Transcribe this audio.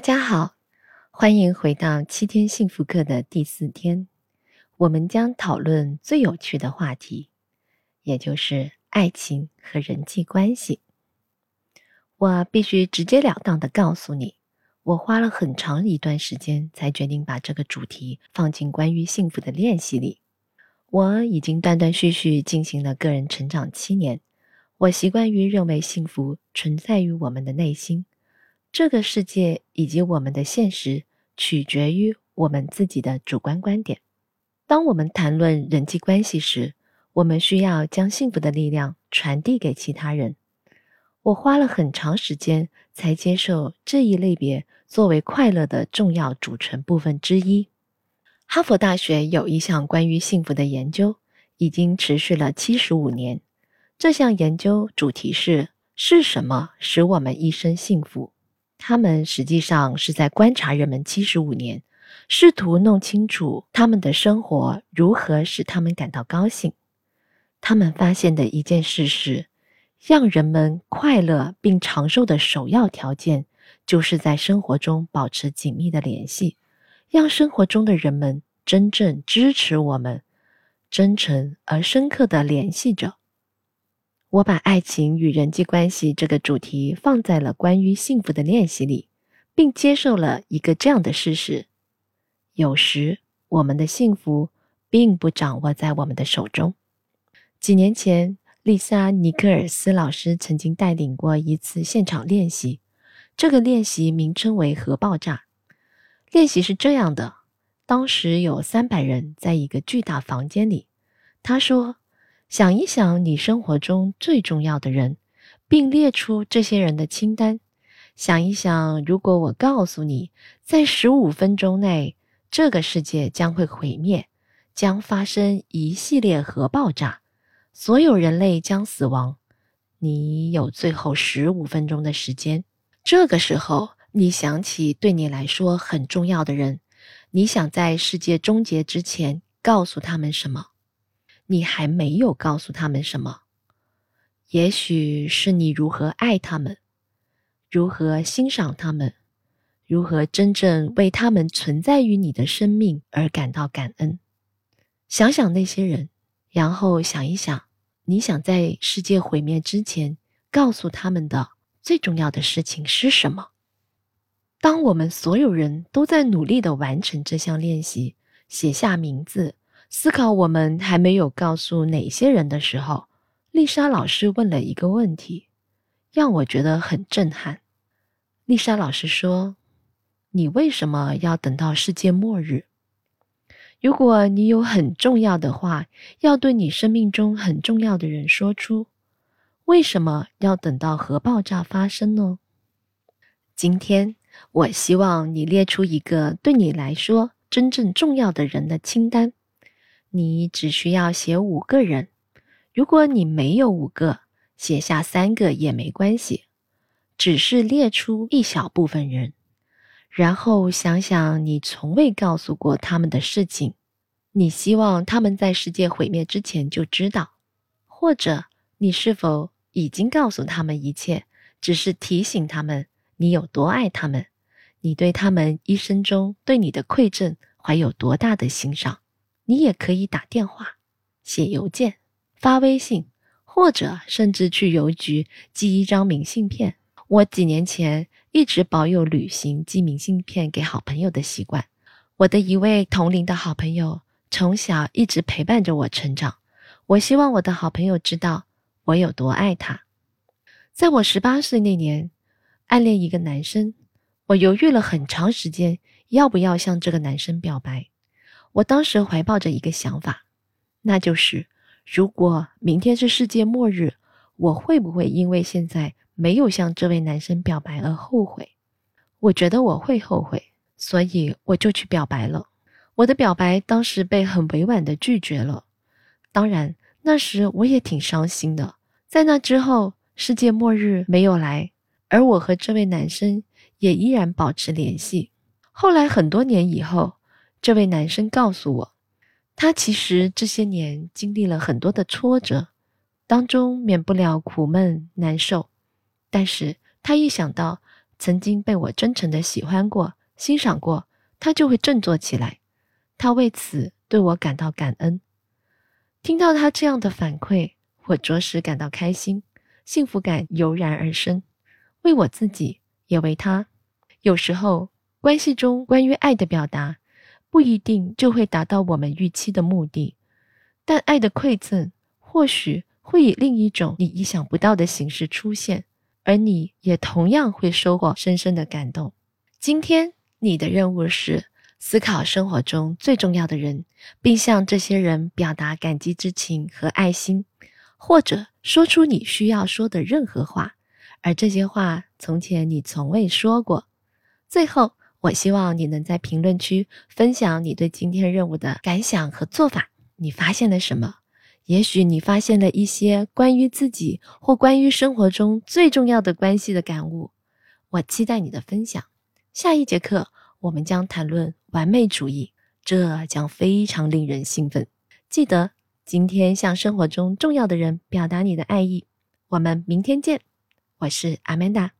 大家好，欢迎回到七天幸福课的第四天。我们将讨论最有趣的话题，也就是爱情和人际关系。我必须直截了当的告诉你，我花了很长一段时间才决定把这个主题放进关于幸福的练习里。我已经断断续续进行了个人成长七年，我习惯于认为幸福存在于我们的内心。这个世界以及我们的现实取决于我们自己的主观观点。当我们谈论人际关系时，我们需要将幸福的力量传递给其他人。我花了很长时间才接受这一类别作为快乐的重要组成部分之一。哈佛大学有一项关于幸福的研究，已经持续了七十五年。这项研究主题是：是什么使我们一生幸福？他们实际上是在观察人们七十五年，试图弄清楚他们的生活如何使他们感到高兴。他们发现的一件事是，让人们快乐并长寿的首要条件，就是在生活中保持紧密的联系，让生活中的人们真正支持我们，真诚而深刻的联系着。我把爱情与人际关系这个主题放在了关于幸福的练习里，并接受了一个这样的事实：有时我们的幸福并不掌握在我们的手中。几年前，丽莎·尼克尔斯老师曾经带领过一次现场练习，这个练习名称为“核爆炸”。练习是这样的：当时有三百人在一个巨大房间里，他说。想一想你生活中最重要的人，并列出这些人的清单。想一想，如果我告诉你，在十五分钟内这个世界将会毁灭，将发生一系列核爆炸，所有人类将死亡，你有最后十五分钟的时间。这个时候，你想起对你来说很重要的人，你想在世界终结之前告诉他们什么？你还没有告诉他们什么，也许是你如何爱他们，如何欣赏他们，如何真正为他们存在于你的生命而感到感恩。想想那些人，然后想一想，你想在世界毁灭之前告诉他们的最重要的事情是什么？当我们所有人都在努力的完成这项练习，写下名字。思考我们还没有告诉哪些人的时候，丽莎老师问了一个问题，让我觉得很震撼。丽莎老师说：“你为什么要等到世界末日？如果你有很重要的话要对你生命中很重要的人说出，为什么要等到核爆炸发生呢？”今天，我希望你列出一个对你来说真正重要的人的清单。你只需要写五个人，如果你没有五个，写下三个也没关系，只是列出一小部分人，然后想想你从未告诉过他们的事情，你希望他们在世界毁灭之前就知道，或者你是否已经告诉他们一切，只是提醒他们你有多爱他们，你对他们一生中对你的馈赠怀有多大的欣赏。你也可以打电话、写邮件、发微信，或者甚至去邮局寄一张明信片。我几年前一直保有旅行寄明信片给好朋友的习惯。我的一位同龄的好朋友从小一直陪伴着我成长。我希望我的好朋友知道我有多爱他。在我十八岁那年，暗恋一个男生，我犹豫了很长时间，要不要向这个男生表白。我当时怀抱着一个想法，那就是如果明天是世界末日，我会不会因为现在没有向这位男生表白而后悔？我觉得我会后悔，所以我就去表白了。我的表白当时被很委婉的拒绝了。当然，那时我也挺伤心的。在那之后，世界末日没有来，而我和这位男生也依然保持联系。后来很多年以后。这位男生告诉我，他其实这些年经历了很多的挫折，当中免不了苦闷难受。但是他一想到曾经被我真诚的喜欢过、欣赏过，他就会振作起来。他为此对我感到感恩。听到他这样的反馈，我着实感到开心，幸福感油然而生。为我自己，也为他。有时候，关系中关于爱的表达，不一定就会达到我们预期的目的，但爱的馈赠或许会以另一种你意想不到的形式出现。而你也同样会收获深深的感动。今天你的任务是思考生活中最重要的人，并向这些人表达感激之情和爱心，或者说出你需要说的任何话，而这些话从前你从未说过。最后，我希望你能在评论区分享你对今天任务的感想和做法。你发现了什么？也许你发现了一些关于自己或关于生活中最重要的关系的感悟，我期待你的分享。下一节课我们将谈论完美主义，这将非常令人兴奋。记得今天向生活中重要的人表达你的爱意。我们明天见，我是阿曼达。